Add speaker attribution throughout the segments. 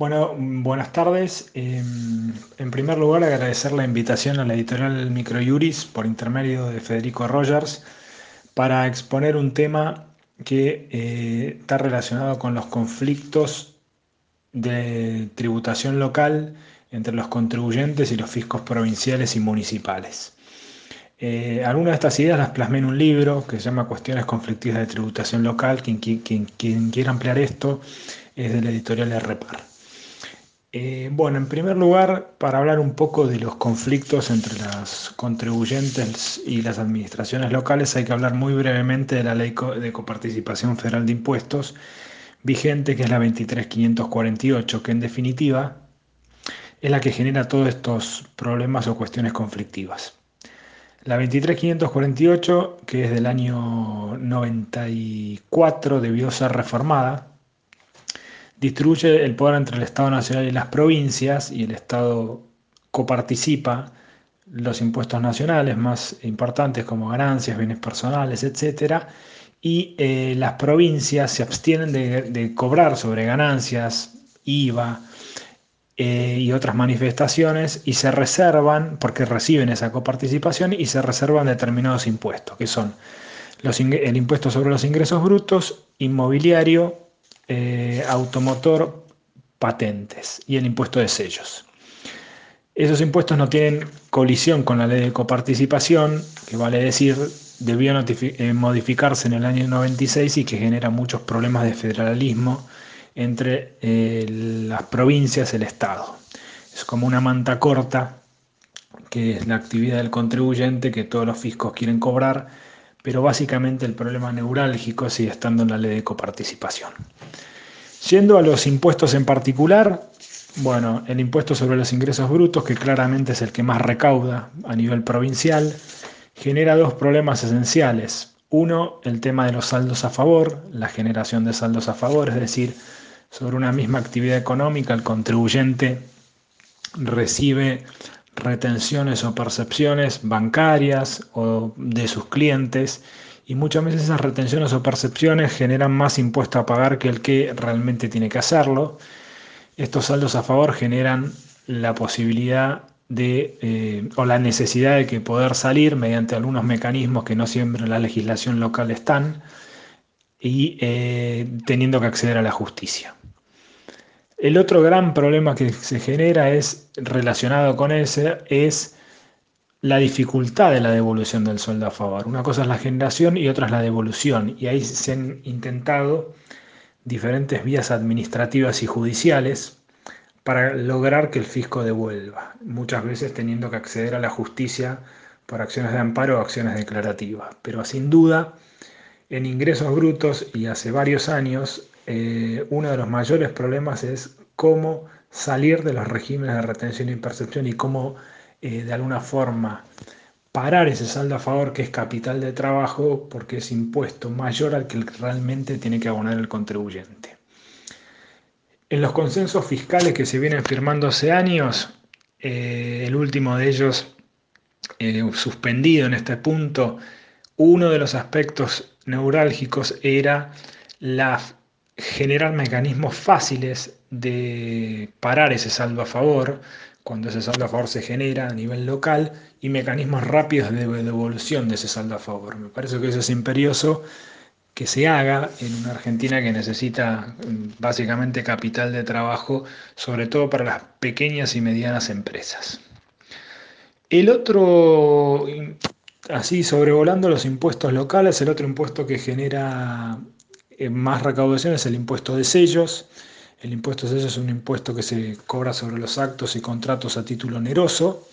Speaker 1: Bueno, buenas tardes. Em, en primer lugar, agradecer la invitación a la editorial Microjuris por intermedio de Federico Rogers para exponer un tema que eh, está relacionado con los conflictos de tributación local entre los contribuyentes y los fiscos provinciales y municipales. Eh, algunas de estas ideas las plasmé en un libro que se llama Cuestiones conflictivas de tributación local. Quien, quien quiera ampliar esto es de la editorial REPAR. Eh, bueno, en primer lugar, para hablar un poco de los conflictos entre los contribuyentes y las administraciones locales, hay que hablar muy brevemente de la Ley de Coparticipación Federal de Impuestos vigente, que es la 23548, que en definitiva es la que genera todos estos problemas o cuestiones conflictivas. La 23548, que es del año 94, debió ser reformada distribuye el poder entre el Estado Nacional y las provincias y el Estado coparticipa los impuestos nacionales más importantes como ganancias, bienes personales, etc. Y eh, las provincias se abstienen de, cobrar sobre ganancias, IVA eh, y otras manifestaciones y se reservan, porque reciben esa coparticipación, y se reservan determinados impuestos, que son el impuesto sobre los ingresos brutos, inmobiliario, eh, automotor, patentes y el impuesto de sellos. Esos impuestos no tienen colisión con la ley de coparticipación, que vale decir debió eh, modificarse en el año 96 y que genera muchos problemas de federalismo entre eh, las provincias y el Estado. Es como una manta corta, que es la actividad del contribuyente que todos los fiscos quieren cobrar, pero básicamente el problema neurálgico sigue estando en la ley de coparticipación. Yendo a los impuestos en particular, bueno, el impuesto sobre los ingresos brutos, que claramente es el que más recauda a nivel provincial, genera dos problemas esenciales. Uno, el tema de los saldos a favor, la generación de saldos a favor, es decir, sobre una misma actividad económica el contribuyente recibe retenciones o percepciones bancarias o de sus clientes y muchas veces esas retenciones o percepciones generan más impuesto a pagar que el que realmente tiene que hacerlo. Estos saldos a favor generan la posibilidad de, eh, o la necesidad de que poder salir mediante algunos mecanismos que no siempre en la legislación local están y eh, teniendo que acceder a la justicia. El otro gran problema que se genera es relacionado con ese, es la dificultad de la devolución del sueldo a favor. Una cosa es la generación y otra es la devolución. Y ahí se han intentado diferentes vías administrativas y judiciales para lograr que el fisco devuelva, muchas veces teniendo que acceder a la justicia por acciones de amparo o acciones declarativas. Pero sin duda, en ingresos brutos y hace varios años eh, uno de los mayores problemas es cómo salir de los regímenes de retención y percepción y cómo eh, de alguna forma parar ese saldo a favor que es capital de trabajo porque es impuesto mayor al que realmente tiene que abonar el contribuyente. En los consensos fiscales que se vienen firmando hace años, eh, el último de ellos suspendido en este punto, uno de los aspectos neurálgicos era la generar mecanismos fáciles de parar ese saldo a favor, cuando ese saldo a favor se genera a nivel local, y mecanismos rápidos de devolución de ese saldo a favor. Me parece que eso es imperioso que se haga en una Argentina que necesita mm, básicamente capital de trabajo, sobre todo para las pequeñas y medianas empresas. El otro, así sobrevolando los impuestos locales, el otro impuesto que genera más recaudación es el impuesto de sellos. El impuesto de sellos es un impuesto que se cobra sobre los actos y contratos a título oneroso.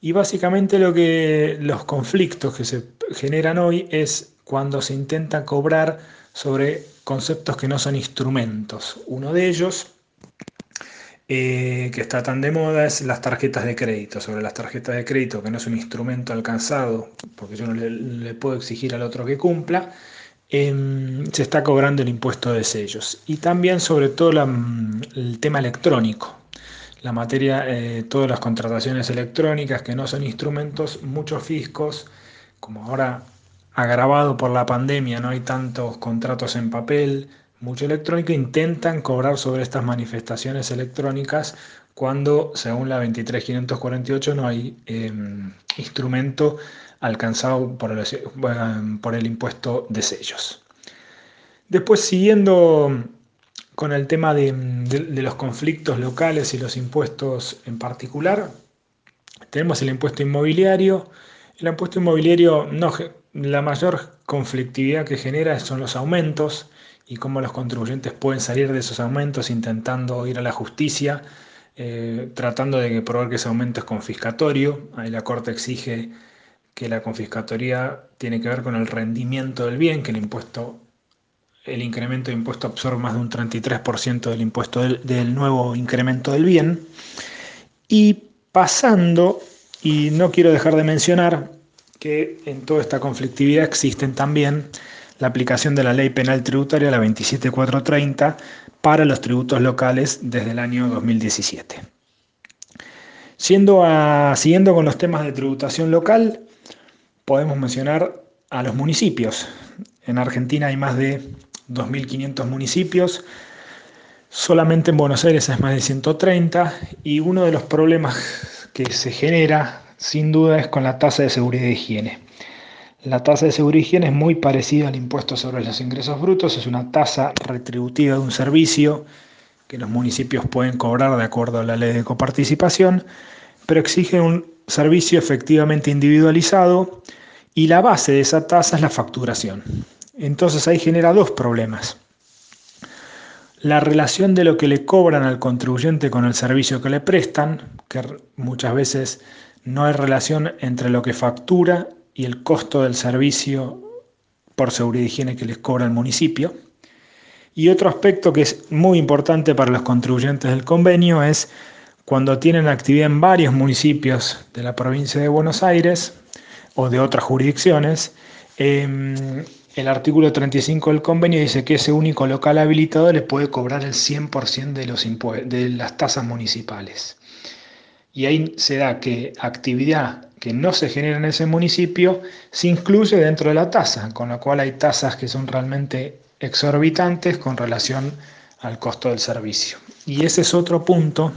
Speaker 1: Y básicamente lo que los conflictos que se generan hoy es cuando se intenta cobrar sobre conceptos que no son instrumentos. Uno de ellos, eh, que está tan de moda, es las tarjetas de crédito. Sobre las tarjetas de crédito, que no es un instrumento alcanzado, porque yo no le puedo exigir al otro que cumpla, Em, se está cobrando el impuesto de sellos. Y también sobre todo el tema electrónico. La materia, eh, todas las contrataciones electrónicas que no son instrumentos, muchos fiscos, como ahora agravado por la pandemia, no hay tantos contratos en papel, mucho electrónico, intentan cobrar sobre estas manifestaciones electrónicas cuando, según la 23548, no hay em, instrumento alcanzado por el, por el impuesto de sellos. Después, siguiendo con el tema de, los conflictos locales y los impuestos en particular, tenemos el impuesto inmobiliario. El impuesto inmobiliario, no, la mayor conflictividad que genera son los aumentos y cómo los contribuyentes pueden salir de esos aumentos intentando ir a la justicia, eh, tratando de probar que ese aumento es confiscatorio. Ahí la Corte exige que la confiscatoría tiene que ver con el rendimiento del bien, que el impuesto el incremento de impuesto absorbe más de un 33% del impuesto del, nuevo incremento del bien. Y pasando, y no quiero dejar de mencionar que en toda esta conflictividad existen también la aplicación de la ley penal tributaria, la 27430, para los tributos locales desde el año 2017. Siendo siguiendo con los temas de tributación local, podemos mencionar a los municipios. En Argentina hay más de 2.500 municipios. Solamente en Buenos Aires es más de 130 y uno de los problemas que se genera sin duda es con la tasa de seguridad e higiene. La tasa de seguridad e higiene es muy parecida al impuesto sobre los ingresos brutos, es una tasa retributiva de un servicio que los municipios pueden cobrar de acuerdo a la ley de coparticipación, pero exige un servicio efectivamente individualizado y la base de esa tasa es la facturación. Entonces ahí genera dos problemas. La relación de lo que le cobran al contribuyente con el servicio que le prestan, que muchas veces no hay relación entre lo que factura y el costo del servicio por seguridad y higiene que les cobra el municipio. Y otro aspecto que es muy importante para los contribuyentes del convenio es cuando tienen actividad en varios municipios de la provincia de Buenos Aires o de otras jurisdicciones, em, el artículo 35 del convenio dice que ese único local habilitado le puede cobrar el 100% de, los de las tasas municipales. Y ahí se da que actividad que no se genera en ese municipio se incluye dentro de la tasa, con lo cual hay tasas que son realmente exorbitantes con relación al costo del servicio. Y ese es otro punto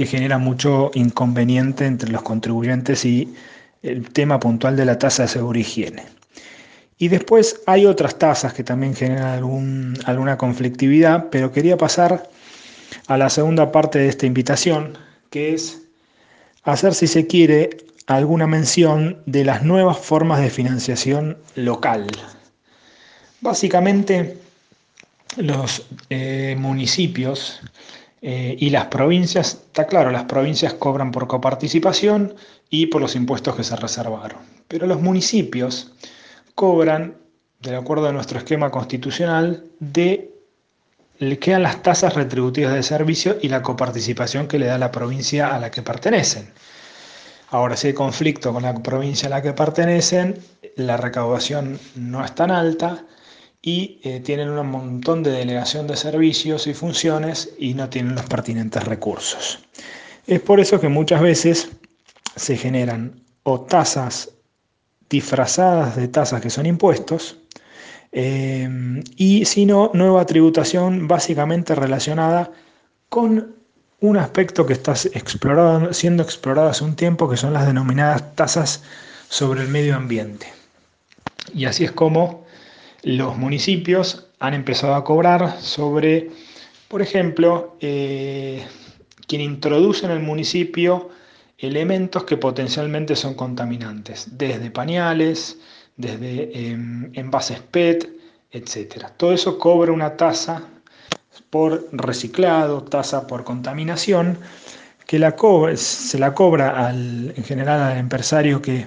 Speaker 1: que genera mucho inconveniente entre los contribuyentes y el tema puntual de la tasa de seguridad y higiene. Y después hay otras tasas que también generan alguna conflictividad, pero quería pasar a la segunda parte de esta invitación, que es hacer, si se quiere, alguna mención de las nuevas formas de financiación local. Básicamente, los eh, municipios eh, y las provincias, está claro, las provincias cobran por coparticipación y por los impuestos que se reservaron, pero los municipios cobran, de acuerdo a nuestro esquema constitucional, de le quedan las tasas retributivas de servicio y la coparticipación que le da la provincia a la que pertenecen. Ahora, si hay conflicto con la provincia a la que pertenecen, la recaudación no es tan alta y eh, tienen un montón de delegación de servicios y funciones y no tienen los pertinentes recursos. Es por eso que muchas veces se generan o tasas disfrazadas de tasas que son impuestos, eh, y si no, nueva tributación básicamente relacionada con un aspecto que está siendo explorado hace un tiempo, que son las denominadas tasas sobre el medio ambiente. Y así es como los municipios han empezado a cobrar sobre, por ejemplo, eh, quien introduce en el municipio elementos que potencialmente son contaminantes, desde pañales, desde em, envases PET, etc. Todo eso cobra una tasa por reciclado, tasa por contaminación, que se la cobra al, en general al empresario que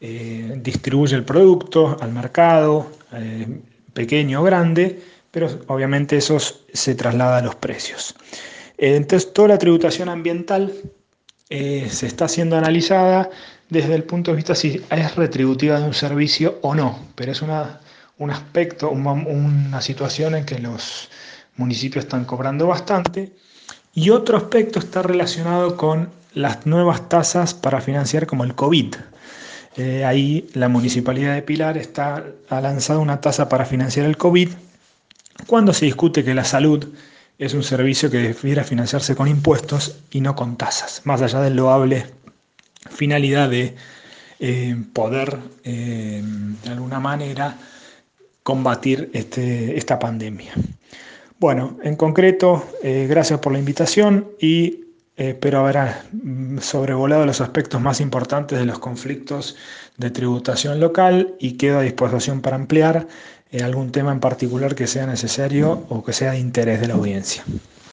Speaker 1: eh, distribuye el producto al mercado, eh, pequeño o grande, pero obviamente eso se traslada a los precios. Entonces, toda la tributación ambiental eh, se está siendo analizada desde el punto de vista si es retributiva de un servicio o no, pero es una, un aspecto, una, situación en que los municipios están cobrando bastante. Y otro aspecto está relacionado con las nuevas tasas para financiar como el COVID. Eh, ahí la Municipalidad de Pilar está, ha lanzado una tasa para financiar el COVID cuando se discute que la salud es un servicio que debiera financiarse con impuestos y no con tasas, más allá del loable finalidad de eh, poder eh, de alguna manera combatir este, esta pandemia. Bueno, en concreto, gracias por la invitación y espero haber mm, sobrevolado los aspectos más importantes de los conflictos de tributación local y quedo a disposición para ampliar algún tema en particular que sea necesario o que sea de interés de la audiencia.